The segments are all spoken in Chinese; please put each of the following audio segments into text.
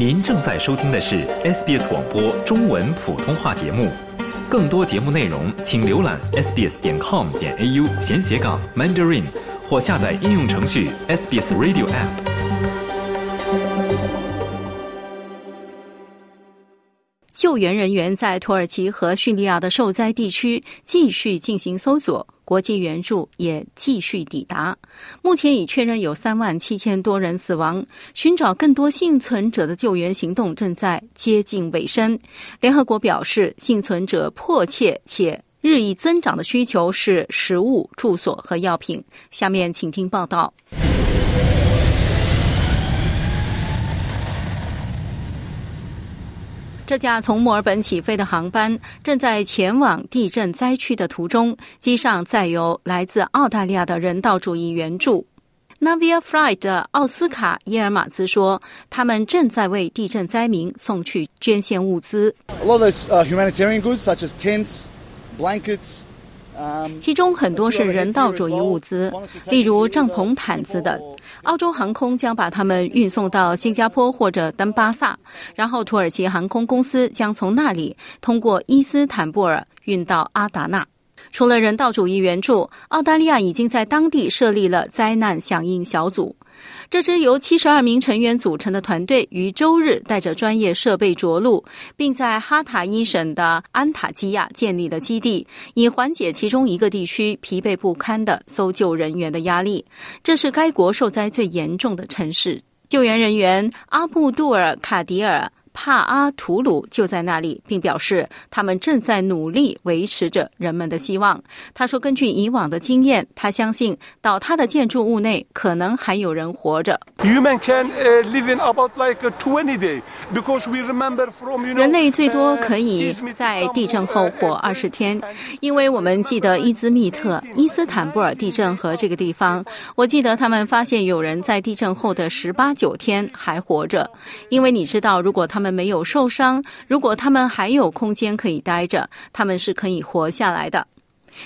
您正在收听的是 SBS 广播中文普通话节目。更多节目内容，请浏览 sbs 点 com 点 au 闲斜杠 mandarin，或下载应用程序 SBS Radio App。救援人员在土耳其和叙利亚的受灾地区继续进行搜索，国际援助也继续抵达。目前已确认有三万七千多人死亡，寻找更多幸存者的救援行动正在接近尾声。联合国表示，幸存者迫切且日益增长的需求是食物、住所和药品。下面请听报道。这架从墨尔本起飞的航班正在前往地震灾区的途中，机上载有来自澳大利亚的人道主义援助。Navia Flight 的奥斯卡·耶尔马兹说：“他们正在为地震灾民送去捐献物资。” A lot of those humanitarian goods, such as tents, blankets. 其中很多是人道主义物资，例如帐篷、毯子等。澳洲航空将把它们运送到新加坡或者丹巴萨，然后土耳其航空公司将从那里通过伊斯坦布尔运到阿达纳。除了人道主义援助，澳大利亚已经在当地设立了灾难响应小组。这支由七十二名成员组成的团队于周日带着专业设备着陆，并在哈塔伊省的安塔基亚建立了基地，以缓解其中一个地区疲惫不堪的搜救人员的压力。这是该国受灾最严重的城市。救援人员阿布杜尔卡迪尔。帕阿图鲁就在那里，并表示他们正在努力维持着人们的希望。他说：“根据以往的经验，他相信倒塌的建筑物内可能还有人活着。人类最多可以在地震后活二十天，因为我们记得伊兹密特、伊斯坦布尔地震和这个地方。我记得他们发现有人在地震后的十八九天还活着，因为你知道，如果他们。”没有受伤。如果他们还有空间可以待着，他们是可以活下来的。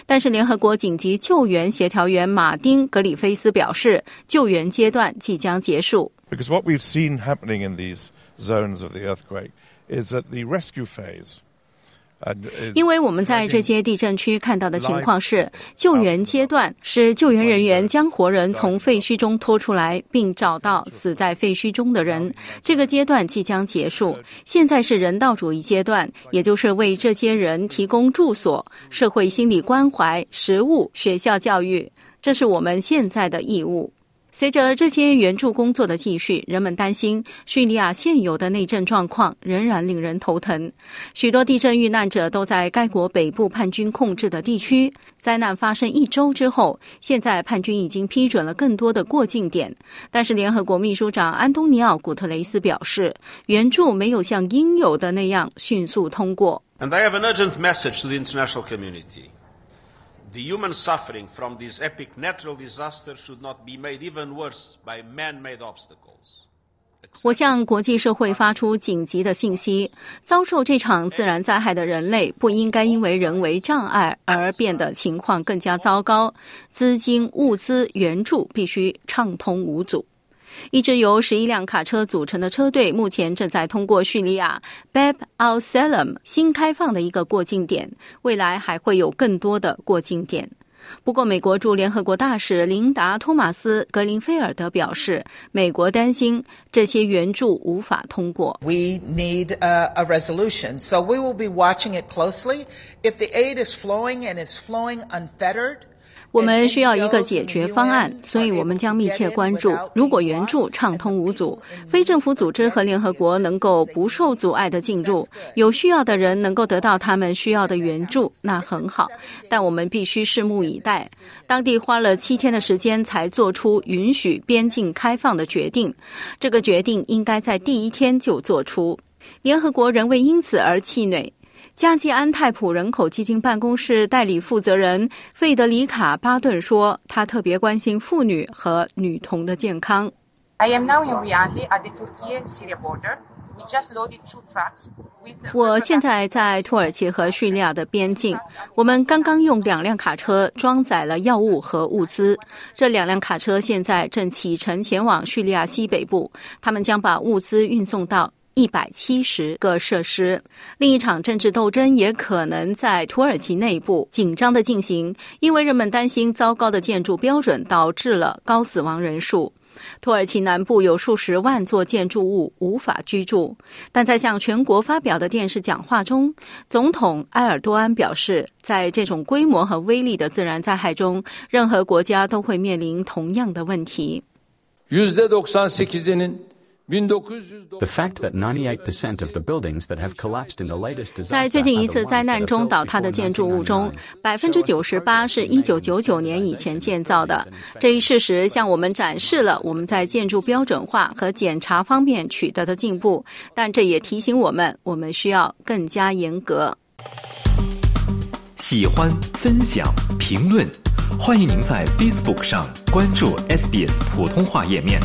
但是，联合国紧急救援协调员马丁·格里菲斯表示，救援阶段即将结束。Because what we've seen happening in these zones of the earthquake is that the rescue phase. 因为我们在这些地震区看到的情况是，救援阶段是救援人员将活人从废墟中拖出来，并找到死在废墟中的人。这个阶段即将结束。现在是人道主义阶段，也就是为这些人提供住所、社会心理关怀、食物、学校教育。这是我们现在的义务。随着这些援助工作的继续，人们担心叙利亚现有的内政状况仍然令人头疼。许多地震遇难者都在该国北部叛军控制的地区。灾难发生一周之后，现在叛军已经批准了更多的过境点，但是联合国秘书长安东尼奥·古特雷斯表示，援助没有像应有的那样迅速通过。The human suffering from this epic natural disaster should not be made even worse by man-made obstacles. 我向国际社会发出紧急的信息：遭受这场自然灾害的人类不应该因为人为障碍而变得情况更加糟糕。资金、物资援助必须畅通无阻。一支由十一辆卡车组成的车队目前正在通过叙利亚 Bab al Salam 新开放的一个过境点，未来还会有更多的过境点。不过，美国驻联合国大使琳达·托马斯·格林菲尔德表示，美国担心这些援助无法通过。We need a, a resolution, so we will be watching it closely. If the aid is flowing and it's flowing unfettered. 我们需要一个解决方案，所以我们将密切关注。如果援助畅通无阻，非政府组织和联合国能够不受阻碍的进入，有需要的人能够得到他们需要的援助，那很好。但我们必须拭目以待。当地花了七天的时间才做出允许边境开放的决定，这个决定应该在第一天就做出。联合国仍未因此而气馁。加济安泰普人口基金办公室代理负责人费德里卡·巴顿说：“他特别关心妇女和女童的健康。” I am now in Rianli at the Turkey-Syria border. We just loaded two trucks. 我现在在土耳其和叙利亚的边境。我们刚刚用两辆卡车装载了药物和物资。这两辆卡车现在正启程前往叙利亚西北部。他们将把物资运送到。一百七十个设施。另一场政治斗争也可能在土耳其内部紧张的进行，因为人们担心糟糕的建筑标准导致了高死亡人数。土耳其南部有数十万座建筑物无法居住，但在向全国发表的电视讲话中，总统埃尔多安表示，在这种规模和威力的自然灾害中，任何国家都会面临同样的问题。The fact that 98% of the buildings that have collapsed in the latest disaster 在最近一次灾难中倒塌的建筑物中，百分之九十八是一九九九年以前建造的。这一事实向我们展示了我们在建筑标准化和检查方面取得的进步，但这也提醒我们，我们需要更加严格。喜欢、分享、评论，欢迎您在 Facebook 上关注 SBS 普通话页面。